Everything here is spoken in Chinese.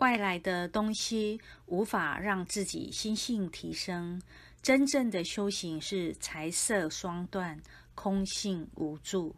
外来的东西无法让自己心性提升真正的修行是财色双断空性无助。